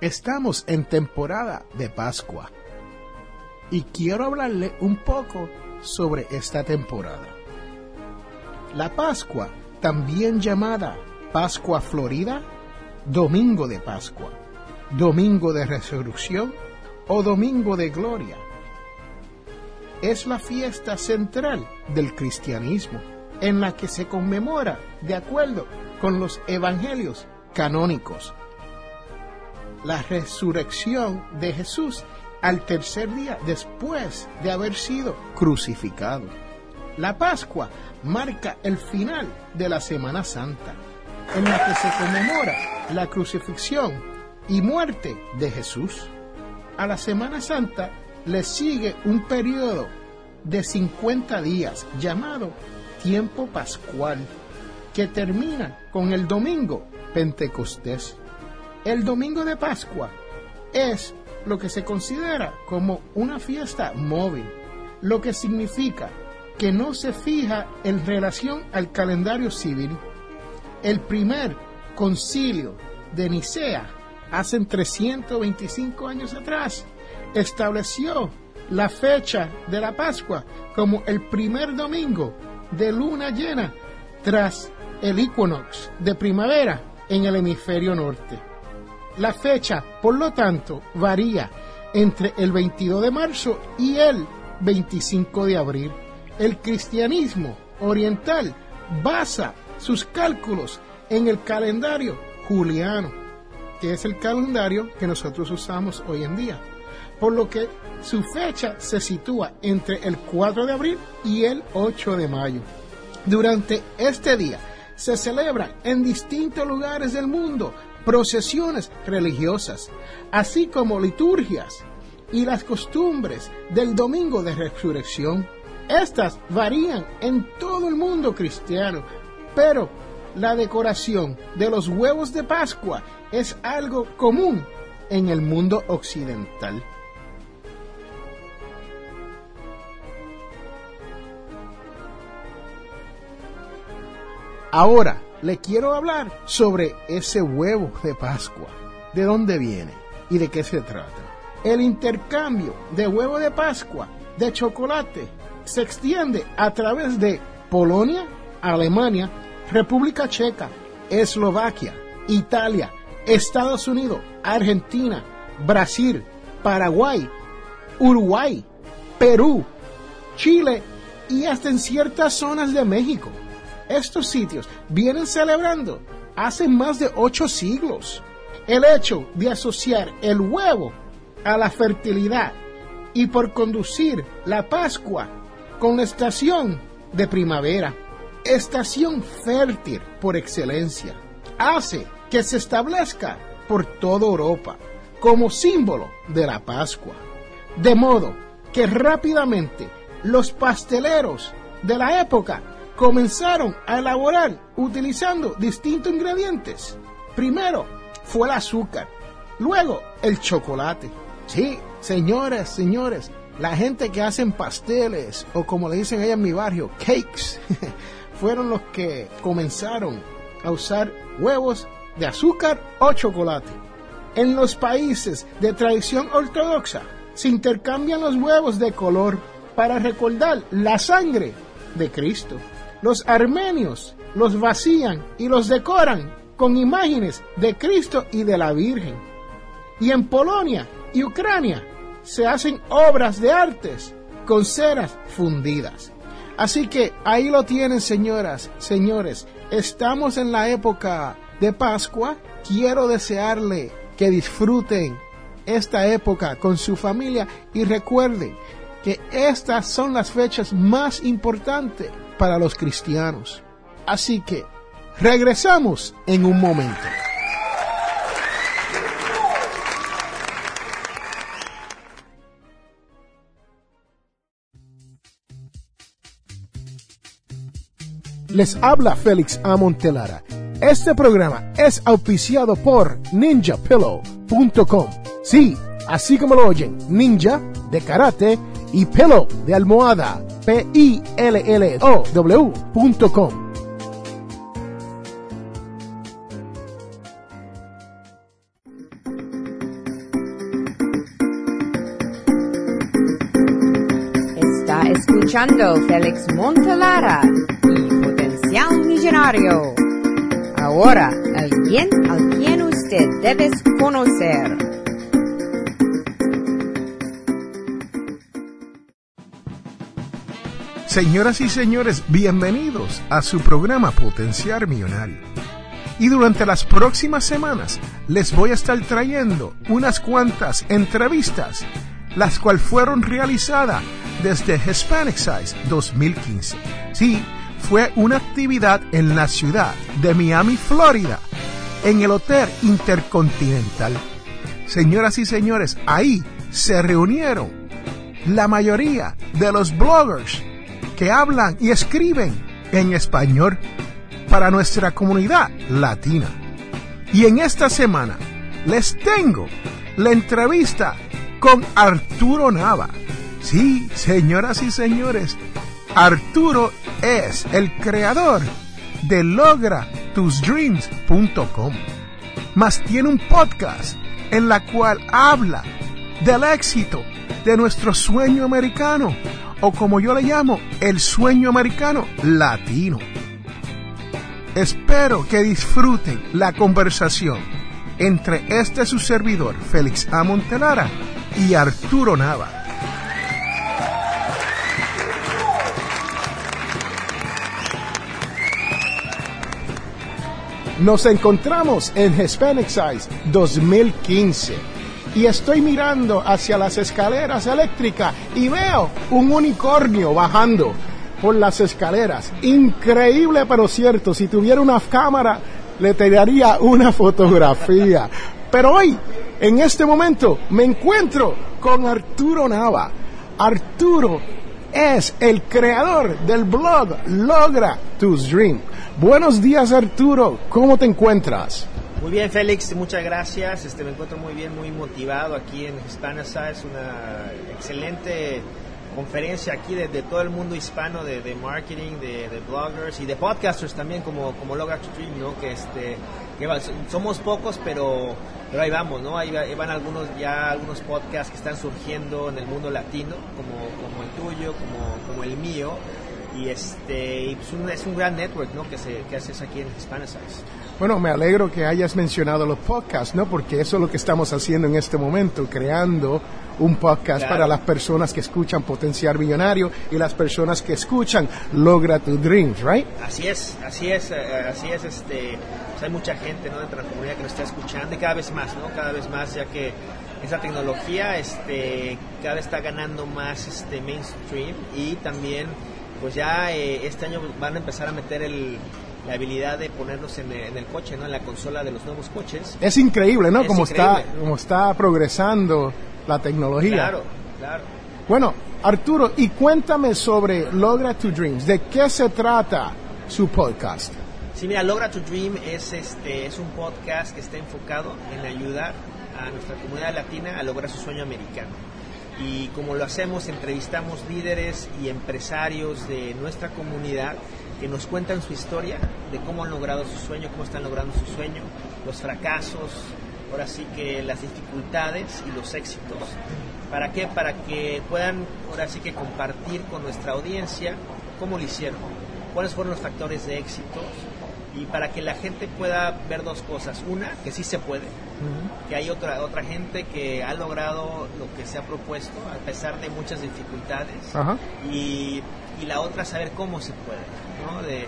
Estamos en temporada de Pascua y quiero hablarle un poco sobre esta temporada. La Pascua, también llamada Pascua Florida, Domingo de Pascua, Domingo de Resurrección o Domingo de Gloria, es la fiesta central del cristianismo en la que se conmemora de acuerdo con los evangelios canónicos la resurrección de Jesús al tercer día después de haber sido crucificado. La Pascua marca el final de la Semana Santa, en la que se conmemora la crucifixión y muerte de Jesús. A la Semana Santa le sigue un periodo de 50 días llamado tiempo pascual, que termina con el domingo Pentecostés. El domingo de Pascua es lo que se considera como una fiesta móvil, lo que significa que no se fija en relación al calendario civil. El primer concilio de Nicea, hace 325 años atrás, estableció la fecha de la Pascua como el primer domingo de luna llena tras el equinox de primavera en el hemisferio norte. La fecha, por lo tanto, varía entre el 22 de marzo y el 25 de abril. El cristianismo oriental basa sus cálculos en el calendario juliano, que es el calendario que nosotros usamos hoy en día, por lo que su fecha se sitúa entre el 4 de abril y el 8 de mayo. Durante este día se celebran en distintos lugares del mundo procesiones religiosas, así como liturgias y las costumbres del domingo de resurrección. Estas varían en todo el mundo cristiano, pero la decoración de los huevos de Pascua es algo común en el mundo occidental. Ahora, le quiero hablar sobre ese huevo de Pascua. ¿De dónde viene y de qué se trata? El intercambio de huevo de Pascua de chocolate se extiende a través de Polonia, Alemania, República Checa, Eslovaquia, Italia, Estados Unidos, Argentina, Brasil, Paraguay, Uruguay, Perú, Chile y hasta en ciertas zonas de México estos sitios vienen celebrando hace más de ocho siglos. El hecho de asociar el huevo a la fertilidad y por conducir la Pascua con la estación de primavera, estación fértil por excelencia, hace que se establezca por toda Europa como símbolo de la Pascua. De modo que rápidamente los pasteleros de la época comenzaron a elaborar utilizando distintos ingredientes. Primero fue el azúcar, luego el chocolate. Sí, señores, señores, la gente que hacen pasteles o como le dicen allá en mi barrio, cakes, fueron los que comenzaron a usar huevos de azúcar o chocolate. En los países de tradición ortodoxa se intercambian los huevos de color para recordar la sangre de Cristo. Los armenios los vacían y los decoran con imágenes de Cristo y de la Virgen. Y en Polonia y Ucrania se hacen obras de artes con ceras fundidas. Así que ahí lo tienen, señoras, señores. Estamos en la época de Pascua. Quiero desearle que disfruten esta época con su familia y recuerden que estas son las fechas más importantes para los cristianos. Así que regresamos en un momento. Les habla Félix Amontelara. Este programa es auspiciado por ninjapillow.com. Sí, así como lo oyen, ninja de karate y pillow de almohada. P-I-L-L-O-W.com. Está escuchando Félix Montelara y Potencial Millonario. Ahora, alguien al quien usted debe conocer. Señoras y señores, bienvenidos a su programa Potenciar Millonario. Y durante las próximas semanas les voy a estar trayendo unas cuantas entrevistas, las cuales fueron realizadas desde Hispanic Size 2015. Sí, fue una actividad en la ciudad de Miami, Florida, en el Hotel Intercontinental. Señoras y señores, ahí se reunieron la mayoría de los bloggers hablan y escriben en español para nuestra comunidad latina. Y en esta semana les tengo la entrevista con Arturo Nava. Sí, señoras y señores, Arturo es el creador de logratusdreams.com. Más tiene un podcast en la cual habla del éxito de nuestro sueño americano o como yo le llamo, el sueño americano latino. Espero que disfruten la conversación entre este su servidor, Félix A. Montelara, y Arturo Nava. Nos encontramos en Hispanic Size 2015 y estoy mirando hacia las escaleras eléctricas y veo un unicornio bajando por las escaleras. Increíble, pero cierto. Si tuviera una cámara, le tiraría una fotografía. Pero hoy, en este momento, me encuentro con Arturo Nava. Arturo es el creador del blog Logra tus Dreams. Buenos días, Arturo. ¿Cómo te encuentras? Muy bien, Félix, muchas gracias. Este, me encuentro muy bien, muy motivado aquí en Hispanasa. Es una excelente conferencia aquí de, de todo el mundo hispano de, de marketing, de, bloggers y de podcasters también, como, como Logra Stream, ¿no? Que, este, que va, somos pocos, pero, pero ahí vamos, ¿no? Ahí, van algunos, ya algunos podcasts que están surgiendo en el mundo latino, como, como el tuyo, como, como el mío y este y pues un, es un gran network ¿no? que, se, que haces aquí en Hispanic Bueno, me alegro que hayas mencionado los podcasts, ¿no? Porque eso es lo que estamos haciendo en este momento, creando un podcast Claro. para las personas que escuchan Potenciar Millonario y las personas que escuchan Logra tu Dreams, right? Así es, así es, eh, así es, este, pues hay mucha gente, ¿no? Dentro de la comunidad que nos está escuchando y cada vez más, ¿no? Cada vez más, ya que esa tecnología, este, cada vez está ganando más, este, mainstream y también, pues ya eh, este año van a empezar a meter el, la habilidad de ponernos en, el- en el coche, ¿no? En la consola de los nuevos coches. Es increíble, ¿no? Es como está, como está progresando la tecnología. Claro, claro. Bueno, Arturo, y cuéntame sobre Logra tu Dreams. ¿De qué se trata su podcast? Sí, mira, Logra tu Dream es, este, es un podcast que está enfocado en ayudar a nuestra comunidad latina a lograr su sueño americano. Y como lo hacemos, entrevistamos líderes y empresarios de nuestra comunidad que nos cuentan su historia de cómo han logrado su sueño, cómo están logrando su sueño, los fracasos, ahora sí que las dificultades y los éxitos. ¿Para qué? Para que puedan ahora sí que compartir con nuestra audiencia cómo lo hicieron, cuáles fueron los factores de éxito y para que la gente pueda ver dos cosas. Una, que sí se puede, que hay otra, otra gente que ha logrado lo que se ha propuesto a pesar de muchas dificultades. Y, y, la otra, saber cómo se puede, ¿no? de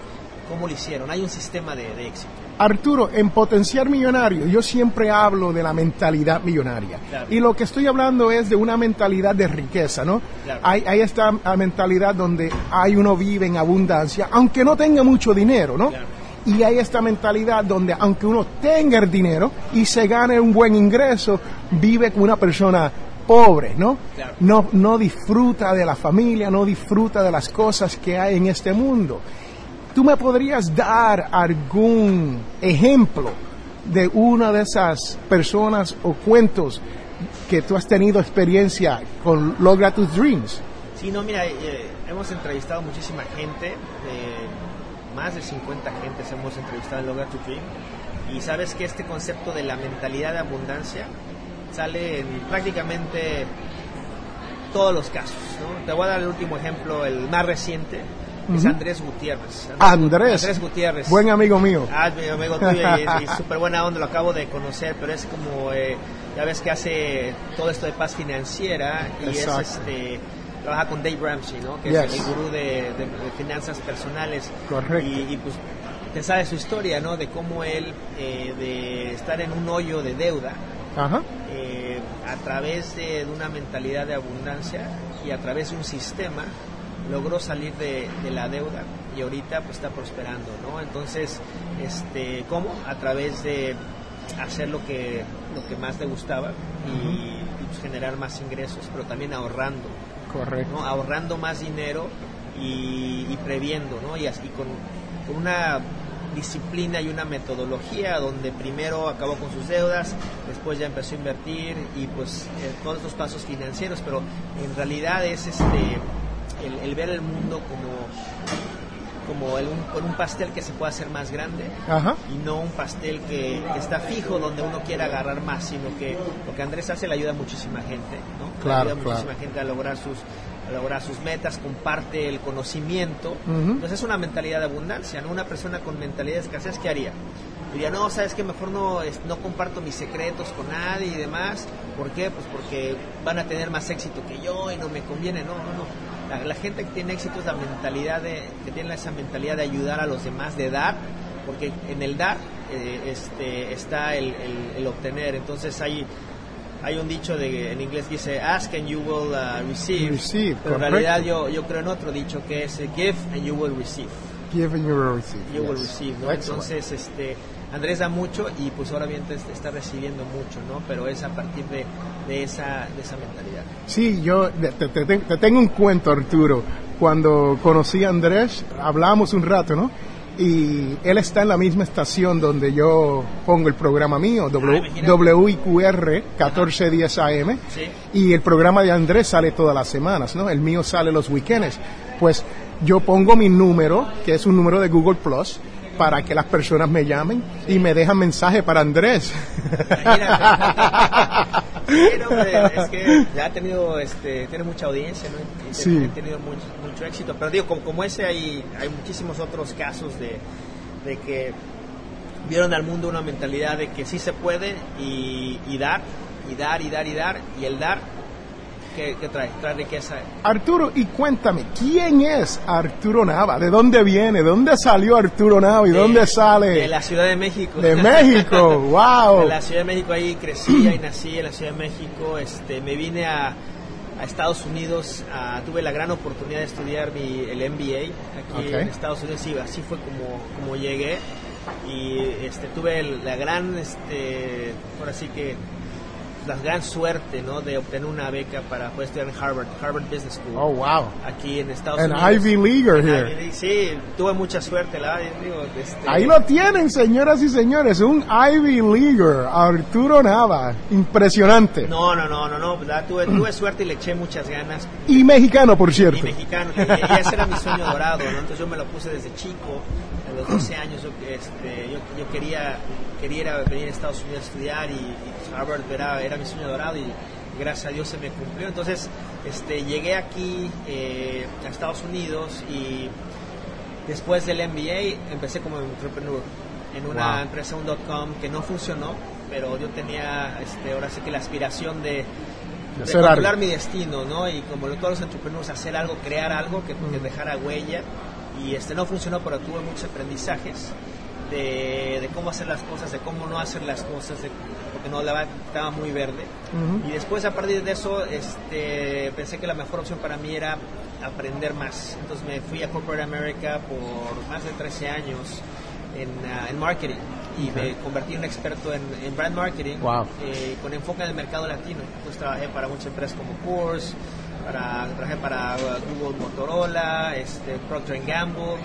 cómo lo hicieron. Hay un sistema de, éxito. Arturo, en Potenciar Millonario, yo siempre hablo de la mentalidad millonaria. Y lo que estoy hablando es de una mentalidad de riqueza, ¿no? Hay, hay, esta mentalidad donde hay uno vive en abundancia, aunque no tenga mucho dinero, ¿no? Y hay esta mentalidad donde aunque uno tenga el dinero y se gane un buen ingreso, vive como una persona pobre, ¿no? No, no disfruta de la familia, no disfruta de las cosas que hay en este mundo. ¿Tú me podrías dar algún ejemplo de una de esas personas o cuentos que tú has tenido experiencia con Logra tus Dreams? Sí, no, mira, eh, hemos entrevistado muchísima gente. Eh, más de 50 gentes hemos entrevistado en Logra to Dream y sabes que este concepto de la mentalidad de abundancia sale en prácticamente todos los casos. Te voy a dar el último ejemplo, el más reciente, es Andrés Gutiérrez. Andrés, Andrés. Gutiérrez. Buen amigo mío. Ah, mi amigo tuyo y, súper buena onda, lo acabo de conocer, pero es como, eh, ya ves que hace todo esto de paz financiera y es este trabaja con Dave Ramsey, ¿no? Que es el gurú de, finanzas personales. Correcto. Y, pues te sabe su historia, ¿no? De cómo él, eh, de estar en un hoyo de deuda, eh, a través de, una mentalidad de abundancia y a través de un sistema, logró salir de, la deuda y ahorita pues está prosperando, ¿no? Entonces, este, ¿cómo? A través de hacer lo que, lo que más le gustaba y, pues, generar más ingresos, pero también ahorrando. Correcto. Ahorrando más dinero y, previendo, ¿no? Y así con, una disciplina y una metodología donde primero acabó con sus deudas, después ya empezó a invertir y pues eh, todos estos pasos financieros, pero en realidad es este el, ver el mundo como como el, un, un, pastel que se puede hacer más grande y no un pastel que, está fijo donde uno quiere agarrar más, sino que lo que Andrés hace le ayuda a muchísima gente, ¿no? Claro, ayuda a muchísima gente a lograr sus a lograr sus metas, comparte el conocimiento. Entonces es una mentalidad de abundancia, ¿no? Una persona con mentalidad de escasez, ¿qué haría? Diría, no, sabes que mejor no, no comparto mis secretos con nadie y demás. ¿Por qué? Pues porque van a tener más éxito que yo y no me conviene. No, no, no la, gente que tiene éxito es la mentalidad de, que tiene esa mentalidad de ayudar a los demás, de dar, porque en el dar eh, este, está el, el, obtener. Entonces hay, hay un dicho de, en inglés que dice, ask and you will uh, receive. pero en realidad yo, yo creo en otro dicho que es, give and you will receive. Give and you will receive. You will receive, Entonces, este Andrés da mucho y pues ahora bien está recibiendo mucho, ¿no? Pero es a partir de, de, esa, de esa mentalidad. Sí, yo te, te, tengo un cuento, Arturo. Cuando conocí a Andrés, hablamos un rato, ¿no? y él está en la misma estación donde yo pongo el programa mío, WIQR 1410 AM, y el programa de Andrés sale todas las semanas, ¿no? El mío sale los weekends. Pues yo pongo mi número, que es un número de Google Plus, para que las personas me llamen y me dejan mensaje para Andrés. es que ya ha tenido, este, tiene mucha audiencia, ¿no? sí. Ha tenido mucho, éxito. Pero digo, como, como, ese hay, hay muchísimos otros casos de, de que vieron al mundo una mentalidad de que sí se puede y, y dar, y dar, y dar, y dar, y el dar ¿Qué trae, trae riqueza. Arturo, y cuéntame, ¿quién es Arturo Nava? ¿De dónde viene? ¿De dónde salió Arturo Nava y dónde sale? De la Ciudad de México. De México, wow. De la Ciudad de México, ahí crecí, ahí nací en la Ciudad de México. Este, me vine a, a Estados Unidos, tuve la gran oportunidad de estudiar mi, el MBA aquí en Estados Unidos y así fue como, como llegué y este, tuve la gran, este, por así que la gran suerte, ¿no? De obtener una beca para poder estudiar en Harvard, Harvard Business School. Oh, wow. Aquí en Estados An Unidos. Ivy Leaguer here. sí, tuve mucha suerte, la digo, este... Ahí lo tienen, señoras y señores, un Ivy Leaguer, Arturo Nava, impresionante. No, no, no, no, no, tuve, tuve suerte y le eché muchas ganas. Y mexicano, por cierto. Y mexicano, y ese era mi sueño dorado, ¿no? Entonces yo me lo puse desde chico a los 12 años yo, este, yo, yo, quería, quería venir a Estados Unidos a estudiar y, Harvard era, era, mi sueño dorado y gracias a Dios se me cumplió. Entonces este, llegué aquí eh, a Estados Unidos y Después del MBA empecé como entrepreneur en una empresa, un dot com, que no funcionó, pero yo tenía, este, ahora sí que la aspiración de, de controlar mi destino, ¿no? Y como todos los entrepreneurs, hacer algo, crear algo que, que dejara huella. Y este no funcionó, pero tuve muchos aprendizajes de, cómo hacer las cosas, de cómo no hacer las cosas, porque no la estaba muy verde. Y después a partir de eso este, pensé que la mejor opción para mí era aprender más. Entonces me fui a Corporate America por más de 13 años en, ah, en marketing y me convertí en un experto en, brand marketing eh, con enfoque en el mercado latino. Entonces trabajé para muchas empresas como Coors, para, trabajé para Google Motorola, este, Procter Gamble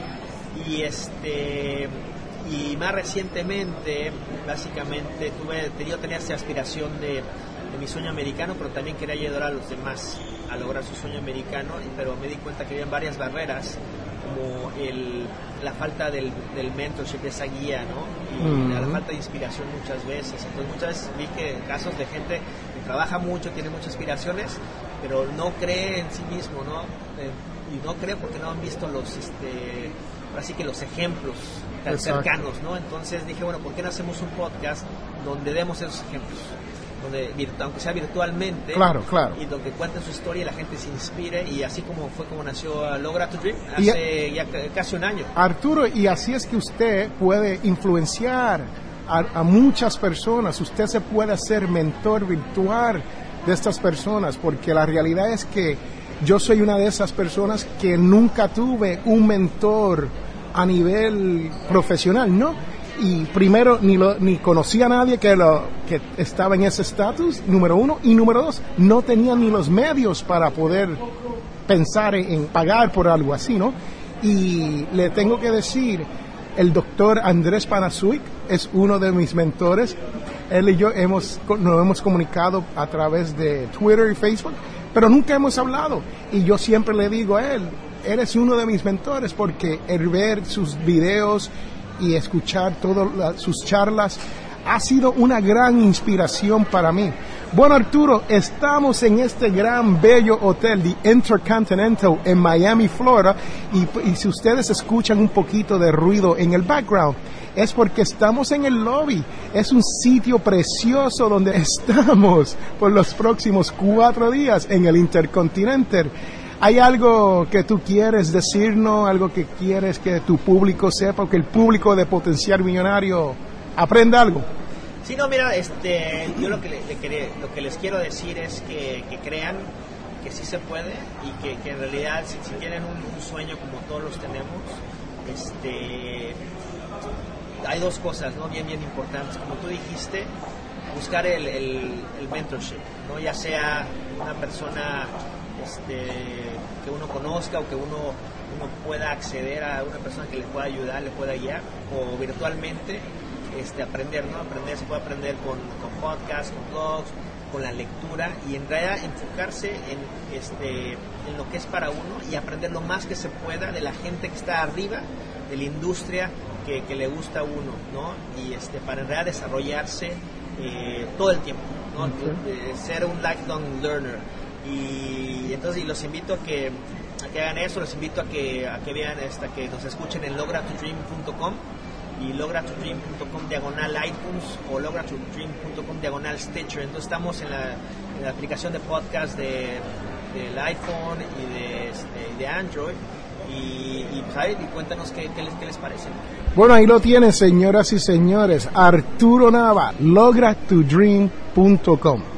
y este y más recientemente básicamente tuve yo tenía esa aspiración de, de, mi sueño americano pero también quería ayudar a los demás a lograr su sueño americano pero me di cuenta que había varias barreras como el, la falta del, del mentorship, esa guía, ¿no? Y la falta de inspiración muchas veces. Entonces muchas veces vi que casos de gente que trabaja mucho, tiene muchas aspiraciones, pero no cree en sí mismo, ¿no? Eh, y no cree porque no han visto los, este, así que los ejemplos tan cercanos, ¿no? Entonces dije, bueno, ¿por qué no hacemos un podcast donde demos esos ejemplos? Donde, aunque sea virtualmente, claro, claro. y donde cuenten su historia y la gente se inspire, y así como fue como nació Logra to Dream hace ya casi un año. Arturo, y así es que usted puede influenciar a, a muchas personas, usted se puede hacer mentor virtual de estas personas, porque la realidad es que yo soy una de esas personas que nunca tuve un mentor a nivel profesional, ¿no? Y primero, ni, lo, ni conocía a nadie que, lo, que estaba en ese estatus, número uno. Y número dos, no tenía ni los medios para poder pensar en, pagar por algo así, ¿no? Y le tengo que decir, el doctor Andrés Panasuik es uno de mis mentores. Él y yo hemos, nos hemos comunicado a través de Twitter y Facebook pero nunca hemos hablado. Y yo siempre le digo a él, eres uno de mis mentores porque ver sus videos y escuchar todas sus charlas ha sido una gran inspiración para mí. Bueno, Arturo, estamos en este gran, bello hotel, The Intercontinental, en Miami, Florida, y, y, si ustedes escuchan un poquito de ruido en el background, es porque estamos en el lobby. Es un sitio precioso donde estamos por los próximos cuatro días en el Intercontinental. ¿Hay algo que tú quieres decirnos, algo que quieres que tu público sepa, o que el público de Potencial Millonario aprenda algo? Sí, no, mira, este, yo lo que, lo que les quiero decir es que, crean que sí se puede y que, en realidad si, tienen un, un, sueño como todos los tenemos, este, hay dos cosas ¿no? bien, bien importantes. Como tú dijiste, buscar el, el, mentorship, ¿no? ya sea una persona este, que uno conozca o que uno, uno pueda acceder a una persona que le pueda ayudar, le pueda guiar, o virtualmente este, aprender, ¿no? Aprender, se puede aprender con, con podcasts, con blogs, con la lectura y en realidad enfocarse en, este, en lo que es para uno y aprender lo más que se pueda de la gente que está arriba de la industria que, le gusta a uno, ¿no? Y este, para en realidad desarrollarse eh, todo el tiempo, ¿no? ser un lifelong learner. Y entonces los invito a que, a que hagan eso, los invito a que, a que vean, hasta que nos escuchen en logratodream.com y logratodream.com diagonal iTunes o logratodream.com diagonal Stitcher. Entonces estamos en la, aplicación de podcast de, del iPhone y de, este, de Android y, y, pues, y cuéntanos qué, qué, les, qué, les, parece. Bueno, ahí lo tienen, señoras y señores. Arturo Nava, logratodream.com.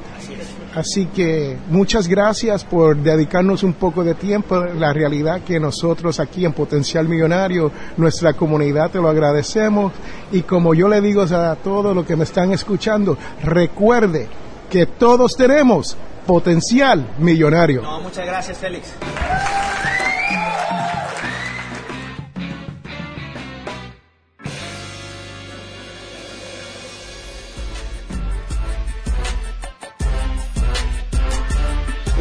Así que muchas gracias por dedicarnos un poco de tiempo. La realidad que nosotros aquí en Potencial Millonario, nuestra comunidad, te lo agradecemos. Y como yo le digo a todos los que me están escuchando, recuerde que todos tenemos potencial millonario. Muchas gracias, Félix.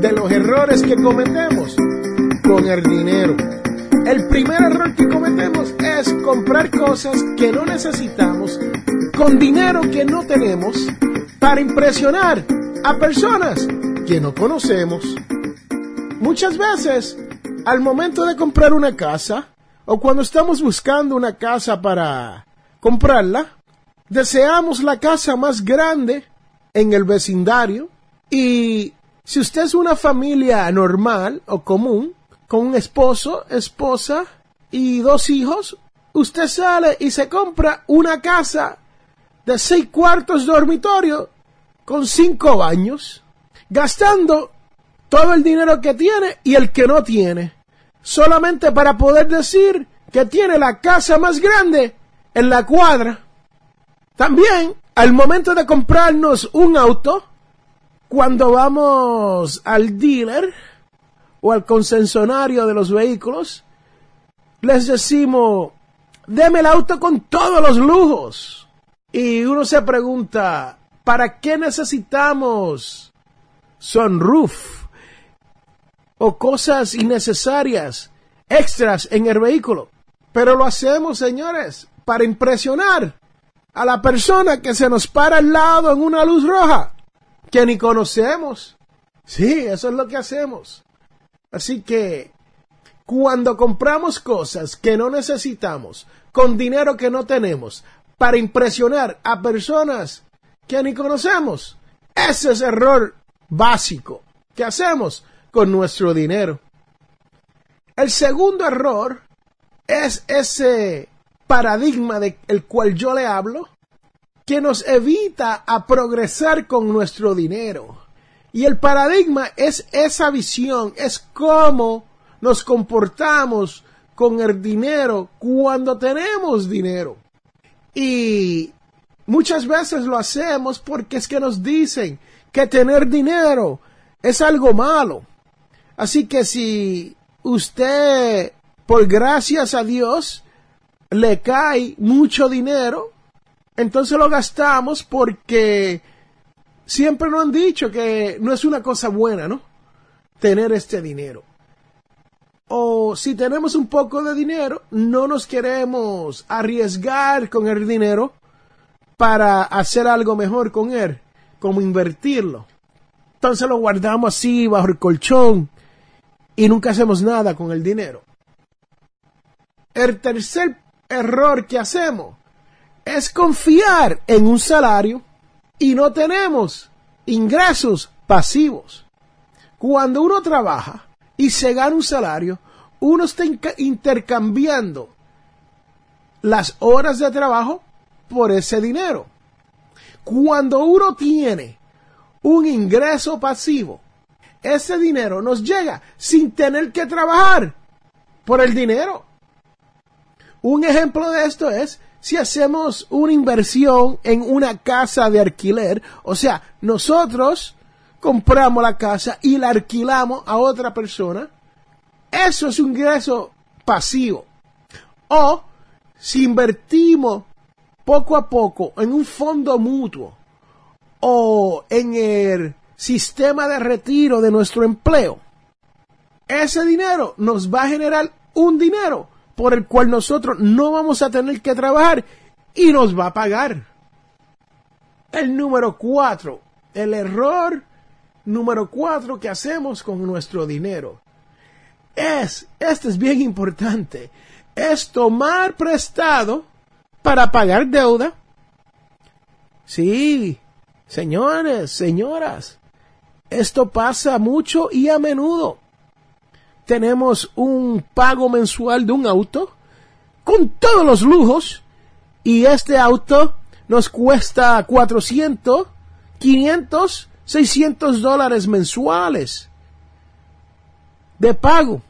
de los errores que cometemos con el dinero. El primer error que cometemos es comprar cosas que no necesitamos con dinero que no tenemos para impresionar a personas que no conocemos. Muchas veces, al momento de comprar una casa, o cuando estamos buscando una casa para comprarla, deseamos la casa más grande en el vecindario y si usted es una familia normal o común, con un esposo, esposa y dos hijos, usted sale y se compra una casa de seis cuartos dormitorio con cinco baños, gastando todo el dinero que tiene y el que no tiene, solamente para poder decir que tiene la casa más grande en la cuadra. También, al momento de comprarnos un auto, cuando vamos al dealer o al concesionario de los vehículos, les decimos, deme el auto con todos los lujos. Y uno se pregunta, ¿para qué necesitamos sunroof o cosas innecesarias, extras en el vehículo? Pero lo hacemos, señores, para impresionar a la persona que se nos para al lado en una luz roja, que ni conocemos. Sí, eso es lo que hacemos. Así que, cuando compramos cosas que no necesitamos, con dinero que no tenemos, para impresionar a personas que ni conocemos. Ese es el error básico que hacemos con nuestro dinero. El segundo error es ese paradigma del cual yo le hablo, que nos evita a progresar con nuestro dinero. Y el paradigma es esa visión, es cómo nos comportamos con el dinero cuando tenemos dinero. Y muchas veces lo hacemos porque es que nos dicen que tener dinero es algo malo. Así que si usted, por gracias a Dios, le cae mucho dinero, entonces lo gastamos porque siempre nos han dicho que no es una cosa buena, ¿no? Tener este dinero o si tenemos un poco de dinero, no nos queremos arriesgar con el dinero para hacer algo mejor con él, como invertirlo. Entonces lo guardamos así bajo el colchón y nunca hacemos nada con el dinero. El tercer error que hacemos es confiar en un salario y no tenemos ingresos pasivos. Cuando uno trabaja, y se gana un salario, uno está intercambiando las horas de trabajo por ese dinero. Cuando uno tiene un ingreso pasivo, ese dinero nos llega sin tener que trabajar por el dinero. Un ejemplo de esto es si hacemos una inversión en una casa de alquiler, o sea, nosotros compramos la casa y la alquilamos a otra persona, eso es un ingreso pasivo. O si invertimos poco a poco en un fondo mutuo o en el sistema de retiro de nuestro empleo, ese dinero nos va a generar un dinero por el cual nosotros no vamos a tener que trabajar y nos va a pagar. El número cuatro, el error número cuatro que hacemos con nuestro dinero es, esto es bien importante, es tomar prestado para pagar deuda. Sí, señores, señoras, esto pasa mucho y a menudo. Tenemos un pago mensual de un auto con todos los lujos Y este auto nos cuesta 400, 500, 600 dólares mensuales de pago.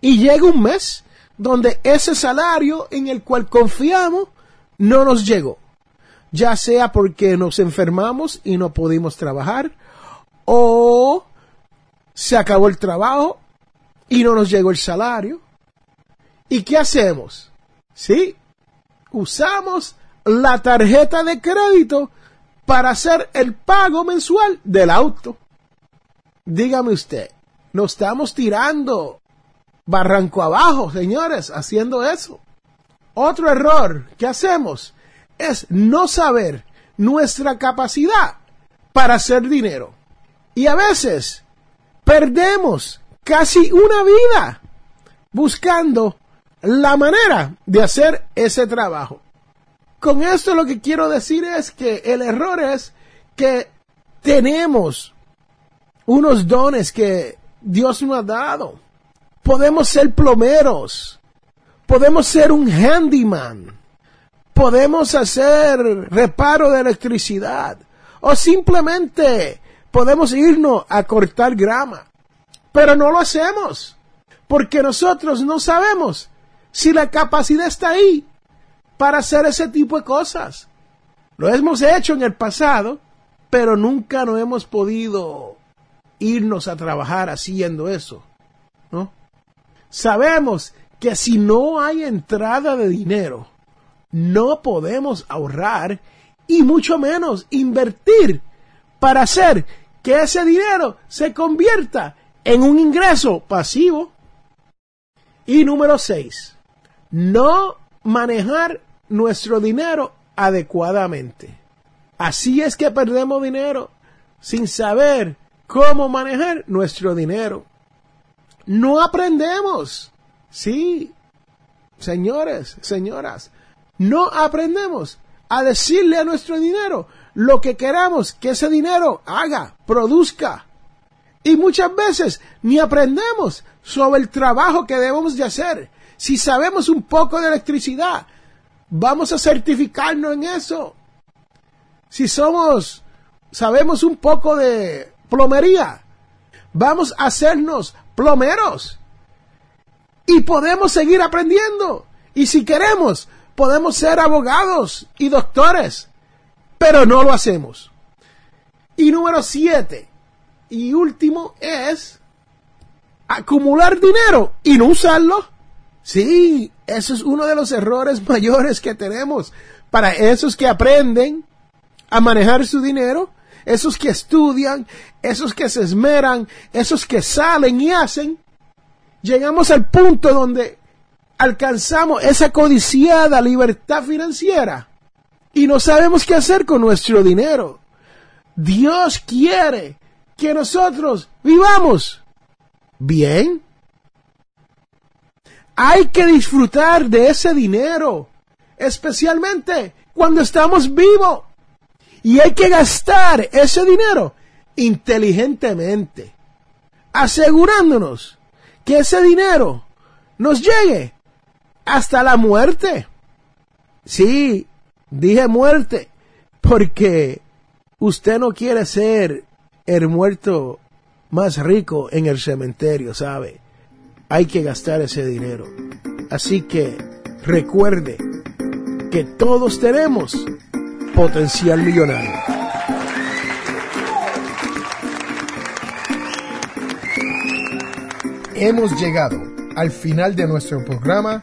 Y llega un mes donde ese salario en el cual confiamos no nos llegó. Ya sea porque nos enfermamos y no pudimos trabajar, o se acabó el trabajo y no nos llegó el salario. ¿Y qué hacemos? Sí, usamos la tarjeta de crédito para hacer el pago mensual del auto. Dígame usted, nos estamos tirando barranco abajo, señores, haciendo eso. Otro error que hacemos es no saber nuestra capacidad para hacer dinero. Y a veces perdemos casi una vida buscando la manera de hacer ese trabajo. Con esto lo que quiero decir es que el error es que tenemos unos dones que Dios nos ha dado. Podemos ser plomeros, podemos ser un handyman, podemos hacer reparo de electricidad o simplemente podemos irnos a cortar grama. Pero no lo hacemos porque nosotros no sabemos si la capacidad está ahí para hacer ese tipo de cosas. Lo hemos hecho en el pasado, pero nunca no hemos podido irnos a trabajar haciendo eso. Sabemos que si no hay entrada de dinero, no podemos ahorrar y mucho menos invertir para hacer que ese dinero se convierta en un ingreso pasivo. Y número seis, no manejar nuestro dinero adecuadamente. Así es que perdemos dinero sin saber cómo manejar nuestro dinero. No aprendemos. Sí, señores, señoras, no aprendemos a decirle a nuestro dinero lo que queramos que ese dinero haga, produzca. Y muchas veces ni aprendemos sobre el trabajo que debemos de hacer si sabemos un poco de electricidad, vamos a certificarnos en eso. Si somos, sabemos un poco de plomería, vamos a hacernos plomeros. Y podemos seguir aprendiendo. Y si queremos, podemos ser abogados y doctores. Pero no lo hacemos. Y número siete, y último, es acumular dinero y no usarlo. Sí, eso es uno de los errores mayores que tenemos para esos que aprenden a manejar su dinero, esos que estudian, esos que se esmeran, esos que salen y hacen. Llegamos al punto donde alcanzamos esa codiciada libertad financiera y no sabemos qué hacer con nuestro dinero. Dios quiere que nosotros vivamos bien, hay que disfrutar de ese dinero, especialmente cuando estamos vivos. Y hay que gastar ese dinero inteligentemente, asegurándonos que ese dinero nos llegue hasta la muerte. Sí, dije muerte, porque usted no quiere ser el muerto más rico en el cementerio, ¿sabe? hay que gastar ese dinero. Así que recuerde que todos tenemos potencial millonario. Hemos llegado al final de nuestro programa